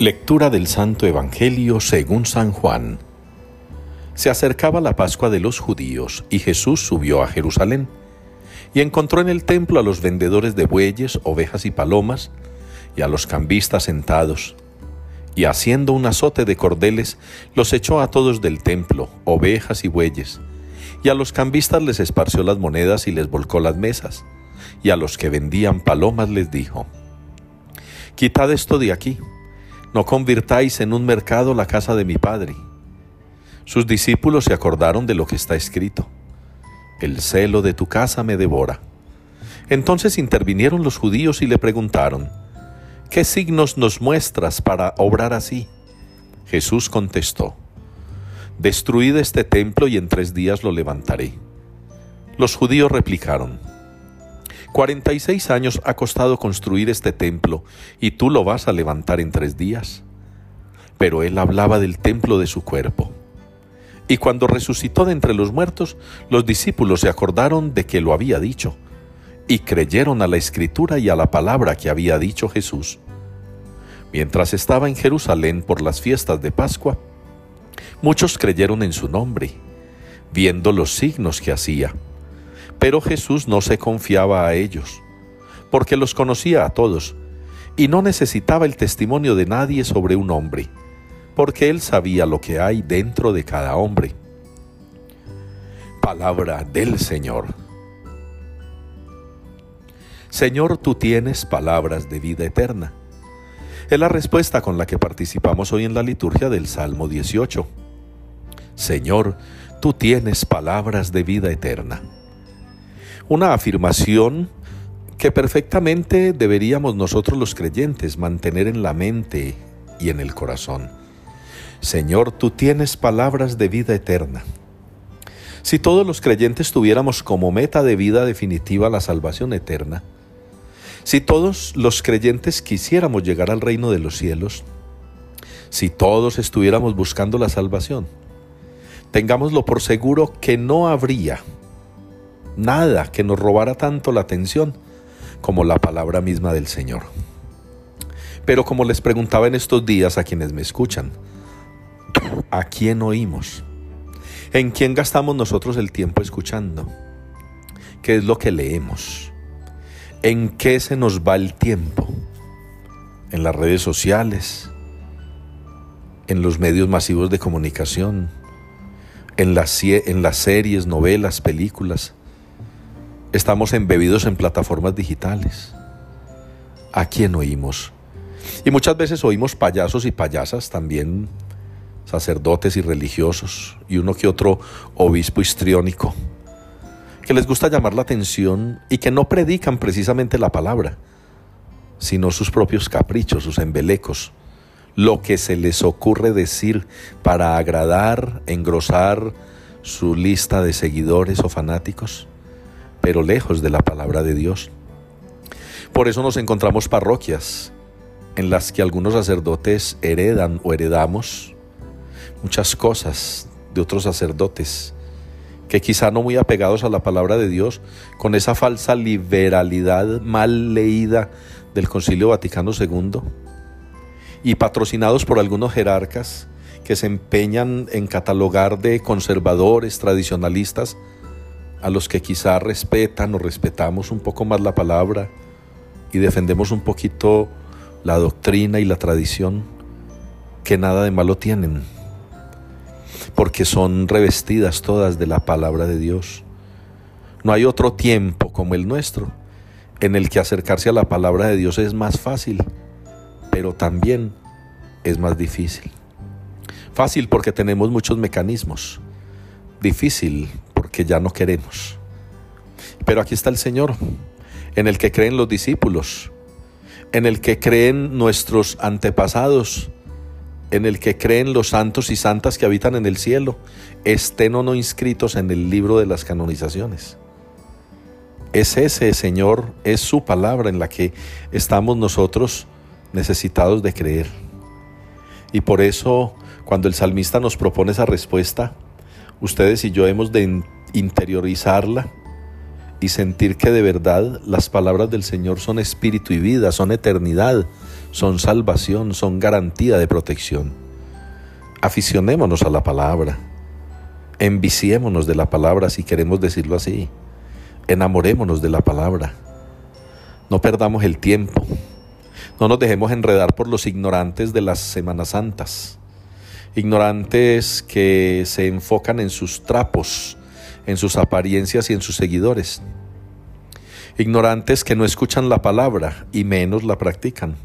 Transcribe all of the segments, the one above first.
Lectura del Santo Evangelio según San Juan. Se acercaba la Pascua de los judíos y Jesús subió a Jerusalén y encontró en el templo a los vendedores de bueyes, ovejas y palomas y a los cambistas sentados. Y haciendo un azote de cordeles, los echó a todos del templo, ovejas y bueyes. Y a los cambistas les esparció las monedas y les volcó las mesas. Y a los que vendían palomas les dijo, Quitad esto de aquí, no convirtáis en un mercado la casa de mi Padre. Sus discípulos se acordaron de lo que está escrito, El celo de tu casa me devora. Entonces intervinieron los judíos y le preguntaron, ¿qué signos nos muestras para obrar así? Jesús contestó, Destruid este templo y en tres días lo levantaré. Los judíos replicaron, 46 años ha costado construir este templo y tú lo vas a levantar en tres días. Pero él hablaba del templo de su cuerpo. Y cuando resucitó de entre los muertos, los discípulos se acordaron de que lo había dicho y creyeron a la escritura y a la palabra que había dicho Jesús. Mientras estaba en Jerusalén por las fiestas de Pascua, muchos creyeron en su nombre, viendo los signos que hacía. Pero Jesús no se confiaba a ellos, porque los conocía a todos, y no necesitaba el testimonio de nadie sobre un hombre, porque él sabía lo que hay dentro de cada hombre. Palabra del Señor. Señor, tú tienes palabras de vida eterna. Es la respuesta con la que participamos hoy en la liturgia del Salmo 18. Señor, tú tienes palabras de vida eterna. Una afirmación que perfectamente deberíamos nosotros los creyentes mantener en la mente y en el corazón. Señor, tú tienes palabras de vida eterna. Si todos los creyentes tuviéramos como meta de vida definitiva la salvación eterna, si todos los creyentes quisiéramos llegar al reino de los cielos, si todos estuviéramos buscando la salvación, tengámoslo por seguro que no habría nada que nos robara tanto la atención como la palabra misma del Señor. Pero como les preguntaba en estos días a quienes me escuchan, ¿a quién oímos? ¿En quién gastamos nosotros el tiempo escuchando? ¿Qué es lo que leemos? ¿En qué se nos va el tiempo? ¿En las redes sociales? ¿En los medios masivos de comunicación? ¿En las, en las series, novelas, películas? ¿Estamos embebidos en plataformas digitales? ¿A quién oímos? Y muchas veces oímos payasos y payasas también, sacerdotes y religiosos, y uno que otro obispo histriónico que les gusta llamar la atención y que no predican precisamente la palabra, sino sus propios caprichos, sus embelecos, lo que se les ocurre decir para agradar, engrosar su lista de seguidores o fanáticos, pero lejos de la palabra de Dios. Por eso nos encontramos parroquias en las que algunos sacerdotes heredan o heredamos muchas cosas de otros sacerdotes que quizá no muy apegados a la palabra de Dios, con esa falsa liberalidad mal leída del Concilio Vaticano II, y patrocinados por algunos jerarcas que se empeñan en catalogar de conservadores, tradicionalistas, a los que quizá respetan o respetamos un poco más la palabra y defendemos un poquito la doctrina y la tradición, que nada de malo tienen porque son revestidas todas de la palabra de Dios. No hay otro tiempo como el nuestro en el que acercarse a la palabra de Dios es más fácil, pero también es más difícil. Fácil porque tenemos muchos mecanismos, difícil porque ya no queremos. Pero aquí está el Señor, en el que creen los discípulos, en el que creen nuestros antepasados, en el que creen los santos y santas que habitan en el cielo, estén o no inscritos en el libro de las canonizaciones. Es ese Señor, es su palabra en la que estamos nosotros necesitados de creer. Y por eso, cuando el salmista nos propone esa respuesta, ustedes y yo hemos de interiorizarla y sentir que de verdad las palabras del Señor son espíritu y vida, son eternidad, son salvación, son garantía de protección. Aficionémonos a la palabra, enviciémonos de la palabra si queremos decirlo así, enamorémonos de la palabra, no perdamos el tiempo, no nos dejemos enredar por los ignorantes de las Semanas Santas, ignorantes que se enfocan en sus trapos, en sus apariencias y en sus seguidores. Ignorantes que no escuchan la palabra y menos la practican.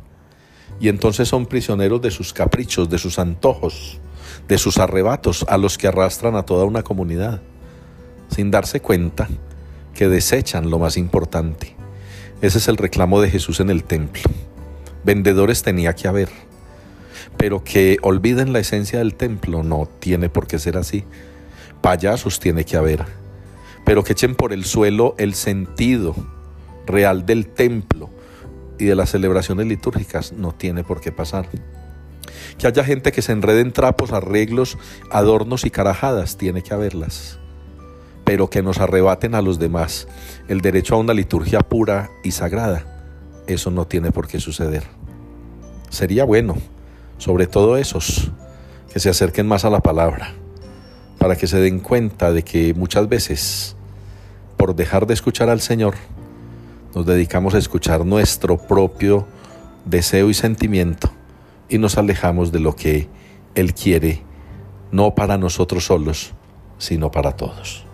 Y entonces son prisioneros de sus caprichos, de sus antojos, de sus arrebatos a los que arrastran a toda una comunidad, sin darse cuenta que desechan lo más importante. Ese es el reclamo de Jesús en el templo. Vendedores tenía que haber, pero que olviden la esencia del templo no tiene por qué ser así payasos tiene que haber, pero que echen por el suelo el sentido real del templo y de las celebraciones litúrgicas no tiene por qué pasar. Que haya gente que se enrede en trapos, arreglos, adornos y carajadas, tiene que haberlas. Pero que nos arrebaten a los demás el derecho a una liturgia pura y sagrada, eso no tiene por qué suceder. Sería bueno, sobre todo esos, que se acerquen más a la palabra para que se den cuenta de que muchas veces, por dejar de escuchar al Señor, nos dedicamos a escuchar nuestro propio deseo y sentimiento y nos alejamos de lo que Él quiere, no para nosotros solos, sino para todos.